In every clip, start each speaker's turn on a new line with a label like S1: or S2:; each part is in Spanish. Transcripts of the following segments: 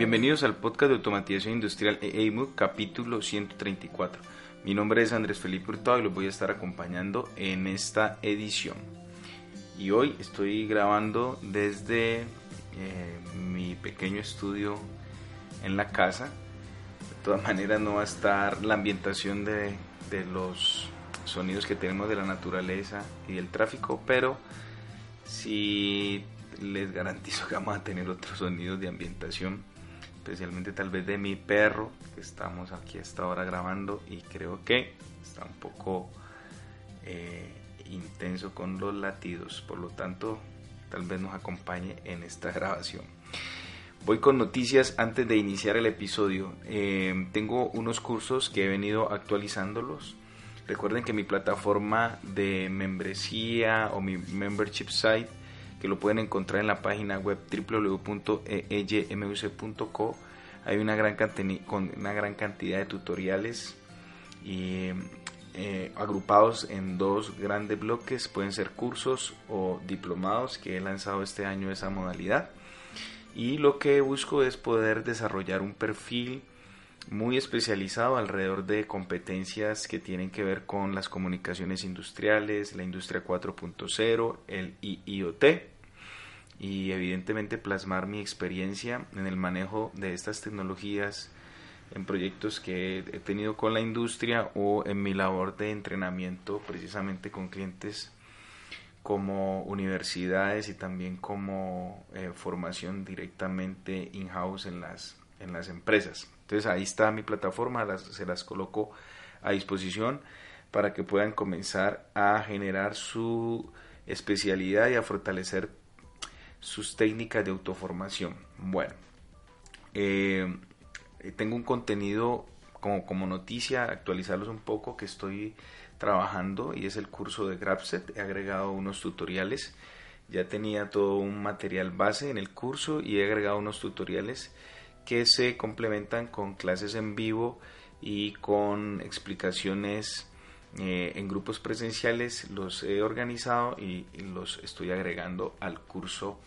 S1: Bienvenidos al podcast de automatización industrial EAMU, capítulo 134. Mi nombre es Andrés Felipe Hurtado y los voy a estar acompañando en esta edición. Y hoy estoy grabando desde eh, mi pequeño estudio en la casa. De todas maneras no va a estar la ambientación de, los sonidos que tenemos de la naturaleza y del tráfico, pero sí les garantizo que vamos a tener otros sonidos de ambientación especialmente tal vez de mi perro, que estamos aquí a esta hora grabando y creo que está un poco eh, intenso con los latidos, por lo tanto tal vez nos acompañe en esta grabación. Voy con noticias antes de iniciar el episodio. Eh, tengo unos cursos que he venido actualizándolos. Recuerden que mi plataforma de membresía o mi membership site que lo pueden encontrar en la página web www.eymuc.co. Hay una gran, con una gran cantidad de tutoriales y, eh, agrupados en dos grandes bloques. Pueden ser cursos o diplomados que he lanzado este año esa modalidad. Y lo que busco es poder desarrollar un perfil muy especializado alrededor de competencias que tienen que ver con las comunicaciones industriales, la industria 4.0, el IoT y evidentemente plasmar mi experiencia en el manejo de estas tecnologías en proyectos que he tenido con la industria o en mi labor de entrenamiento precisamente con clientes como universidades y también como eh, formación directamente in-house en las, en las empresas. Entonces ahí está mi plataforma, se las coloco a disposición para que puedan comenzar a generar su especialidad y a fortalecer sus técnicas de autoformación. Bueno, eh, tengo un contenido como, como noticia, actualizarlos un poco que estoy trabajando y es el curso de Grabset. He agregado unos tutoriales. Ya tenía todo un material base en el curso y he agregado unos tutoriales que se complementan con clases en vivo y con explicaciones eh, en grupos presenciales los he organizado y, los estoy agregando al curso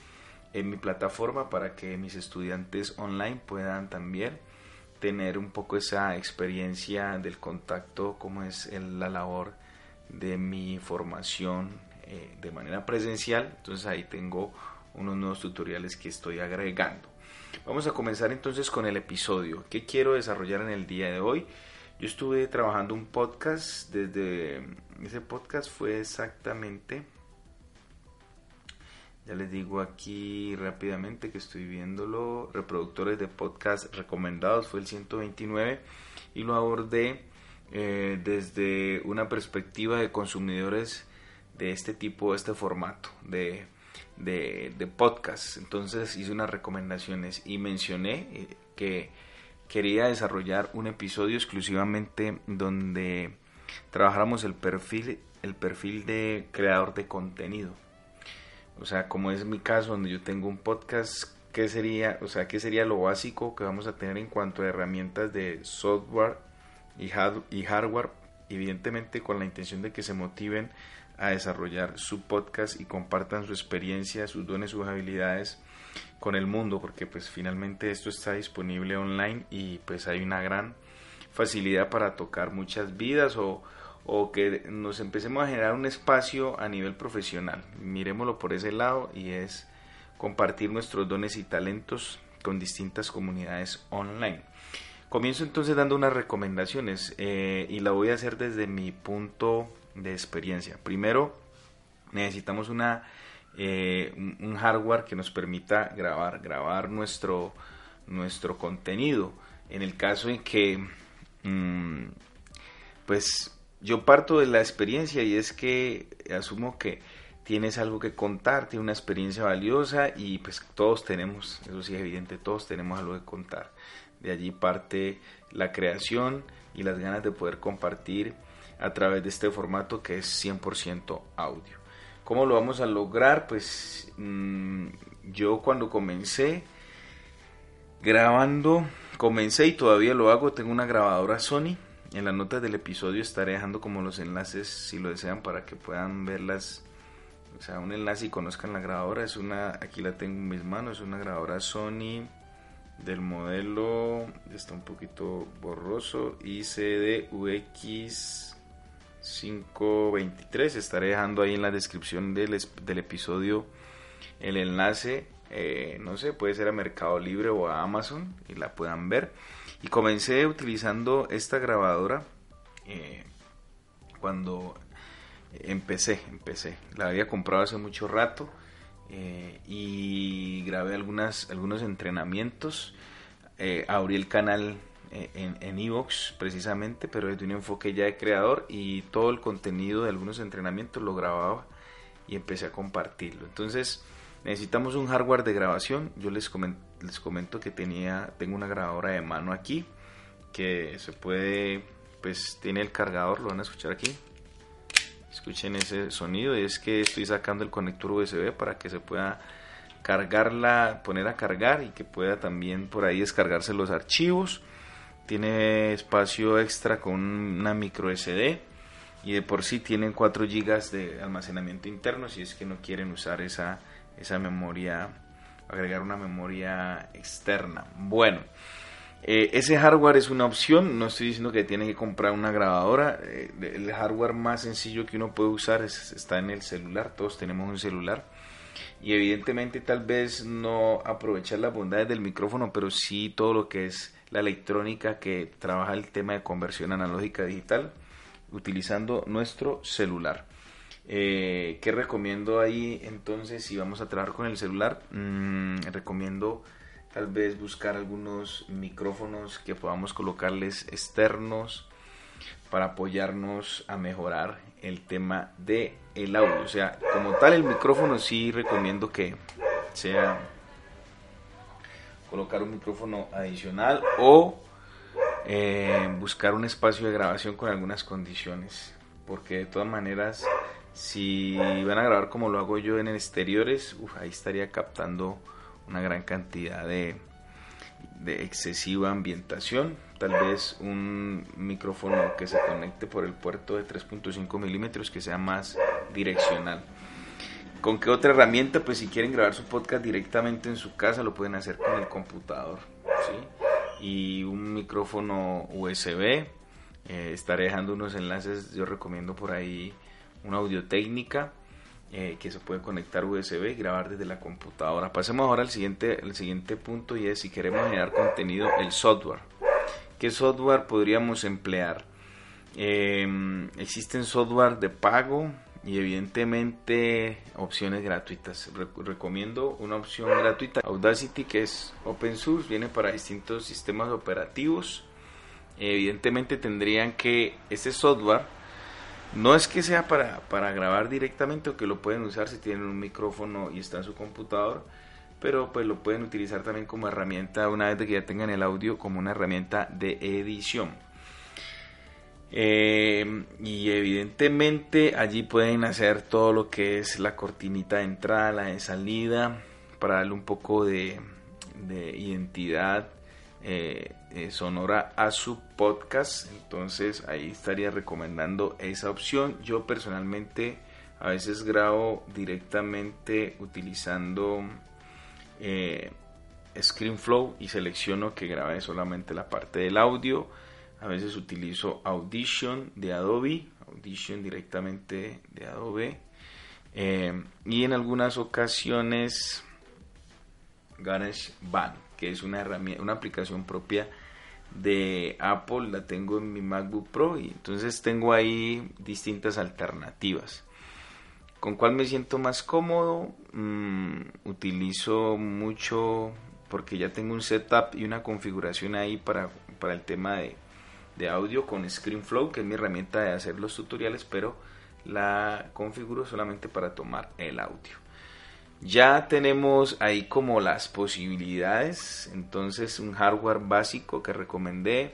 S1: en mi plataforma para que mis estudiantes online puedan también tener un poco esa experiencia del contacto como es la labor de mi formación eh, de manera presencial. Entonces ahí tengo unos nuevos tutoriales que estoy agregando vamos a comenzar entonces con el episodio ¿qué quiero desarrollar en el día de hoy? Yo estuve trabajando un podcast desde ese podcast fue exactamente ya les digo aquí rápidamente que estoy viéndolo reproductores de podcast recomendados fue el 129 y lo abordé eh, desde una perspectiva de consumidores de este tipo, este formato de, de, podcast. Entonces hice unas recomendaciones y mencioné eh, que quería desarrollar un episodio exclusivamente donde trabajáramos el perfil, el perfil de creador de contenido. O sea, como es mi caso, donde yo tengo un podcast, ¿qué sería, o sea, qué sería lo básico que vamos a tener en cuanto a herramientas de software y hardware? Evidentemente con la intención de que se motiven a desarrollar su podcast y compartan su experiencia, sus dones, sus habilidades con el mundo, porque pues finalmente esto está disponible online y pues hay una gran facilidad para tocar muchas vidas o, o que nos empecemos a generar un espacio a nivel profesional. Miremoslo por ese lado y es compartir nuestros dones y talentos con distintas comunidades online. Comienzo entonces dando unas recomendaciones eh, y la voy a hacer desde mi punto de experiencia. Primero, necesitamos una, eh, un hardware que nos permita grabar, grabar nuestro, nuestro contenido. En el caso en que, mm, pues yo parto de la experiencia y es que asumo que tienes algo que contar, tienes una experiencia valiosa y pues todos tenemos, eso sí es evidente, todos tenemos algo que contar. De allí parte la creación y las ganas de poder compartir a través de este formato que es 100% audio. ¿Cómo lo vamos a lograr? Pues mm, yo cuando comencé grabando, comencé y todavía lo hago, tengo una grabadora Sony en las notas del episodio estaré dejando como los enlaces si lo desean para que puedan verlas. O sea, un enlace y conozcan la grabadora. Es una, aquí la tengo en mis manos, es una grabadora Sony del modelo, está un poquito borroso, ICD-UX 523. Estaré dejando ahí en la descripción del, del episodio el enlace. Eh, no sé, puede ser a Mercado Libre o a Amazon y la puedan ver. Y comencé utilizando esta grabadora eh, cuando empecé, empecé. La había comprado hace mucho rato eh, y grabé algunas, algunos entrenamientos. Eh, abrí el canal en Evox precisamente, pero desde un enfoque ya de creador y todo el contenido de algunos entrenamientos lo grababa y empecé a compartirlo. Entonces necesitamos un hardware de grabación. Yo les comento les comento que tenía, tengo una grabadora de mano aquí que se puede, pues tiene el cargador, lo van a escuchar aquí. Escuchen ese sonido, es que estoy sacando el conector USB para que se pueda cargarla, poner a cargar y que pueda también por ahí descargarse los archivos. Tiene espacio extra con una micro SD y de por sí tienen 4 GB de almacenamiento interno si es que no quieren usar esa, esa memoria agregar una memoria externa. Bueno, eh, ese hardware es una opción, no estoy diciendo que tiene que comprar una grabadora, eh, el hardware más sencillo que uno puede usar está en el celular, todos tenemos un celular y evidentemente tal vez no aprovechar las bondades del micrófono, pero sí todo lo que es la electrónica que trabaja el tema de conversión analógica digital utilizando nuestro celular. Eh, ¿Qué recomiendo ahí entonces si vamos a trabajar con el celular? Mm, recomiendo tal vez buscar algunos micrófonos que podamos colocarles externos para apoyarnos a mejorar el tema de el audio. O sea, como tal el micrófono sí recomiendo que sea colocar un micrófono adicional o eh, buscar un espacio de grabación con algunas condiciones porque de todas maneras si van a grabar como lo hago yo en exteriores, ahí estaría captando una gran cantidad de, de excesiva ambientación. Tal vez un micrófono que se conecte por el puerto de 3.5 milímetros que sea más direccional. ¿Con qué otra herramienta? Pues si quieren grabar su podcast directamente en su casa, lo pueden hacer con el computador. Y un micrófono USB. Eh, estaré dejando unos enlaces, yo recomiendo por ahí una audio técnica eh, que se puede conectar USB y grabar desde la computadora. Pasemos ahora al siguiente, al siguiente punto y es si queremos generar contenido, el software. ¿Qué software podríamos emplear? Em, existen software de pago y evidentemente opciones gratuitas. recomiendo una opción gratuita, Audacity, que es open source, viene para distintos sistemas operativos. Evidentemente tendrían que este software no es que sea para, para grabar directamente o que lo pueden usar si tienen un micrófono y está en su computador, pero pues lo pueden utilizar también como herramienta una vez que ya tengan el audio como una herramienta de edición. Eh, y evidentemente allí pueden hacer todo lo que es la cortinita de entrada, la de salida, para darle un poco de identidad eh, eh, sonora a su podcast. Entonces ahí estaría recomendando esa opción. Yo personalmente a veces grabo directamente utilizando eh, ScreenFlow y selecciono que grabe solamente la parte del audio. A veces utilizo Audition de Adobe. Audition directamente de Adobe. Y en algunas ocasiones GarageBand, que es una herramienta, una aplicación propia de Apple, la tengo en mi MacBook Pro y entonces tengo ahí distintas alternativas. ¿Con cuál me siento más cómodo? Mm, utilizo mucho porque ya tengo un setup y una configuración ahí para, para el tema de, de audio con ScreenFlow, que es mi herramienta de hacer los tutoriales, pero la configuro solamente para tomar el audio. Ya tenemos ahí como las posibilidades, entonces un hardware básico que recomendé,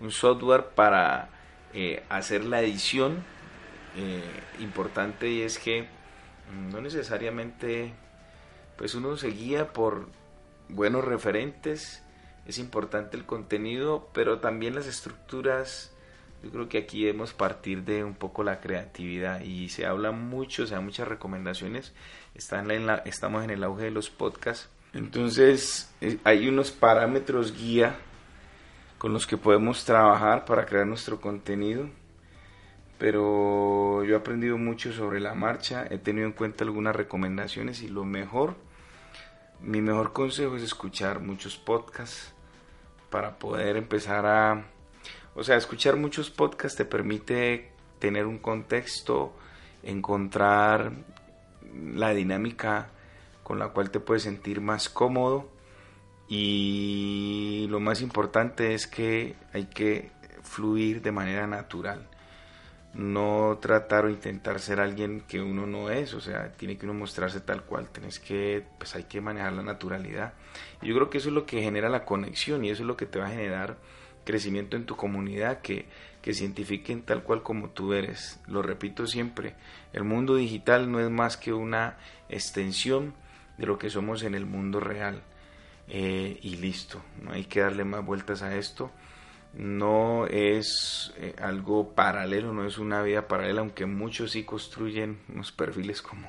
S1: un software para eh, hacer la edición, eh, importante y es que mm, no necesariamente pues uno se guía por buenos referentes, es importante el contenido, pero también las estructuras yo creo que aquí debemos partir de un poco la creatividad y se habla mucho, se dan muchas recomendaciones. Están en la, estamos en el auge de los podcasts. Entonces eh, hay unos parámetros guía con los que podemos trabajar para crear nuestro contenido. Pero yo he aprendido mucho sobre la marcha, he tenido en cuenta algunas recomendaciones y lo mejor, mi mejor consejo es escuchar muchos podcasts para poder empezar a o sea, escuchar muchos podcasts te permite tener un contexto, encontrar la dinámica con la cual te puedes sentir más cómodo. Y lo más importante es que hay que fluir de manera natural. No tratar o intentar ser alguien que uno no es, o sea, tiene que uno mostrarse tal cual, tienes que, pues hay que manejar la naturalidad. Yo creo que eso es lo que genera la conexión y eso es lo que te va a generar crecimiento en tu comunidad, que, que se tal cual como tú eres. Lo repito siempre, el mundo digital no es más que una extensión de lo que somos en el mundo real. Eh, y listo, no hay que darle más vueltas a esto. No es eh, algo paralelo, no es una vida paralela, aunque muchos sí construyen unos perfiles como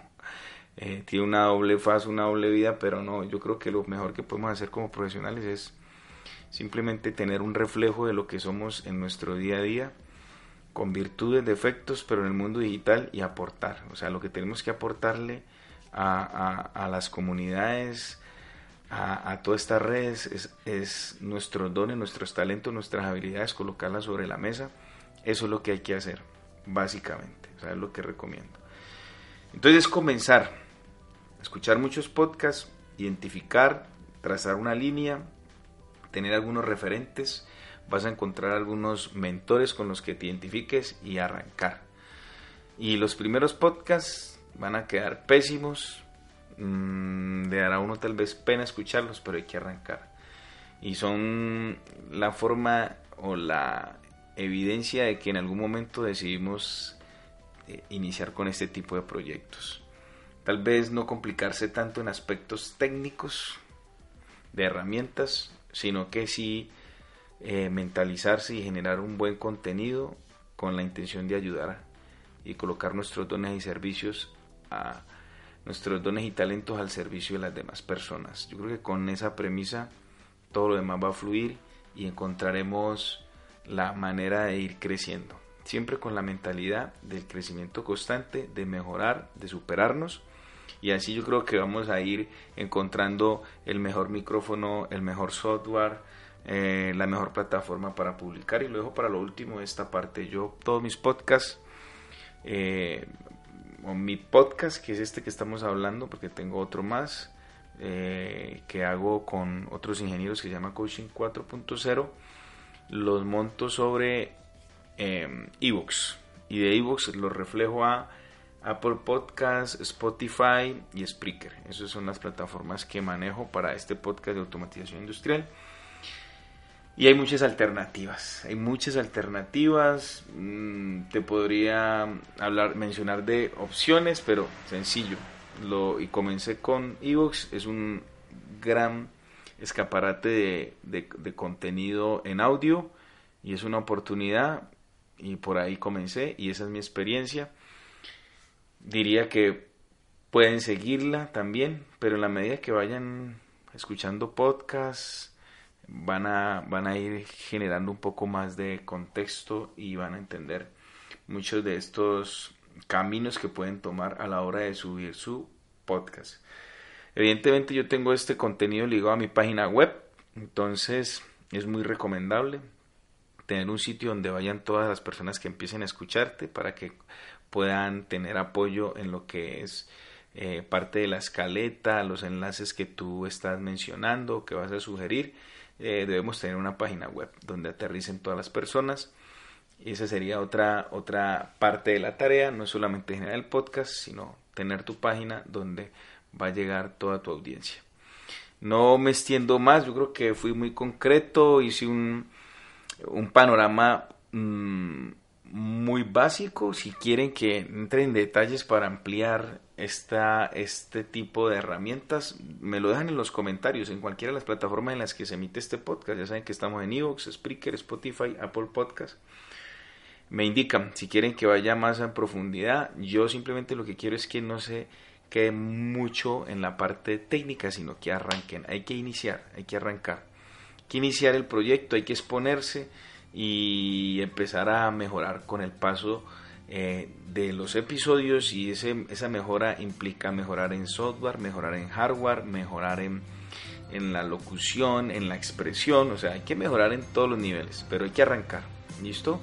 S1: eh, tiene una doble faz, una doble vida, pero no, yo creo que lo mejor que podemos hacer como profesionales es simplemente tener un reflejo de lo que somos en nuestro día a día, con virtudes, defectos, pero en el mundo digital y aportar. O sea, lo que tenemos que aportarle a, las comunidades, a, todas estas redes, es, es nuestros dones, nuestros talentos, nuestras habilidades, colocarlas sobre la mesa. Eso es lo que hay que hacer, básicamente. O sea, es lo que recomiendo. Entonces, comenzar, escuchar muchos podcasts, identificar, trazar una línea, tener algunos referentes, vas a encontrar algunos mentores con los que te identifiques y arrancar. Y los primeros podcasts van a quedar pésimos, mm, le dará uno tal vez pena escucharlos, pero hay que arrancar. Y son la forma o la evidencia de que en algún momento decidimos eh, iniciar con este tipo de proyectos. Tal vez no complicarse tanto en aspectos técnicos de herramientas, sino que sí eh, mentalizarse y generar un buen contenido con la intención de ayudar y colocar nuestros dones y servicios a nuestros dones y talentos al servicio de las demás personas. Yo creo que con esa premisa todo lo demás va a fluir y encontraremos la manera de ir creciendo. Siempre con la mentalidad del crecimiento constante, de mejorar, de superarnos y así yo creo que vamos a ir encontrando el mejor micrófono, el mejor software, eh, la mejor plataforma para publicar y lo dejo para lo último esta parte. Yo todos mis podcasts, eh, o mi podcast que es este que estamos hablando porque tengo otro más eh, que hago con otros ingenieros que se llama Coaching 4.0, los monto sobre ebooks y de ebooks los reflejo a Apple Podcast, Spotify y Spreaker. Esas son las plataformas que manejo para este podcast de automatización industrial. Y hay muchas alternativas, hay muchas alternativas. Mm, te podría hablar, mencionar de opciones, pero sencillo. Lo, y comencé con Evox, es un gran escaparate de contenido en audio y es una oportunidad y por ahí comencé y esa es mi experiencia diría que pueden seguirla también, pero en la medida que vayan escuchando podcasts, van a, van a ir generando un poco más de contexto y van a entender muchos de estos caminos que pueden tomar a la hora de subir su podcast. Evidentemente yo tengo este contenido ligado a mi página web, entonces es muy recomendable tener un sitio donde vayan todas las personas que empiecen a escucharte para que puedan tener apoyo en lo que es eh, parte de la escaleta, los enlaces que tú estás mencionando, que vas a sugerir. Eh, debemos tener una página web donde aterricen todas las personas. Y esa sería otra, otra parte de la tarea, no solamente generar el podcast, sino tener tu página donde va a llegar toda tu audiencia. No me extiendo más, yo creo que fui muy concreto, hice un, un panorama mm, muy básico. Si quieren que entre en detalles para ampliar esta, este tipo de herramientas, me lo dejan en los comentarios en cualquiera de las plataformas en las que se emite este podcast. Ya saben que estamos en Evox, Spreaker, Spotify, Apple Podcast. Me indican si quieren que vaya más en profundidad. Yo simplemente lo que quiero es que no se quede mucho en la parte técnica, sino que arranquen. Hay que iniciar, hay que arrancar. Hay que iniciar el proyecto, hay que exponerse y empezar a mejorar con el paso eh, de los episodios y ese, esa mejora implica mejorar en software, mejorar en hardware, mejorar en, en la locución, en la expresión, o sea, hay que mejorar en todos los niveles, pero hay que arrancar, ¿listo?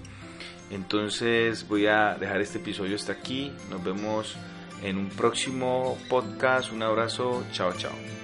S1: Entonces voy a dejar este episodio hasta aquí, nos vemos en un próximo podcast. Un abrazo, chao, chao.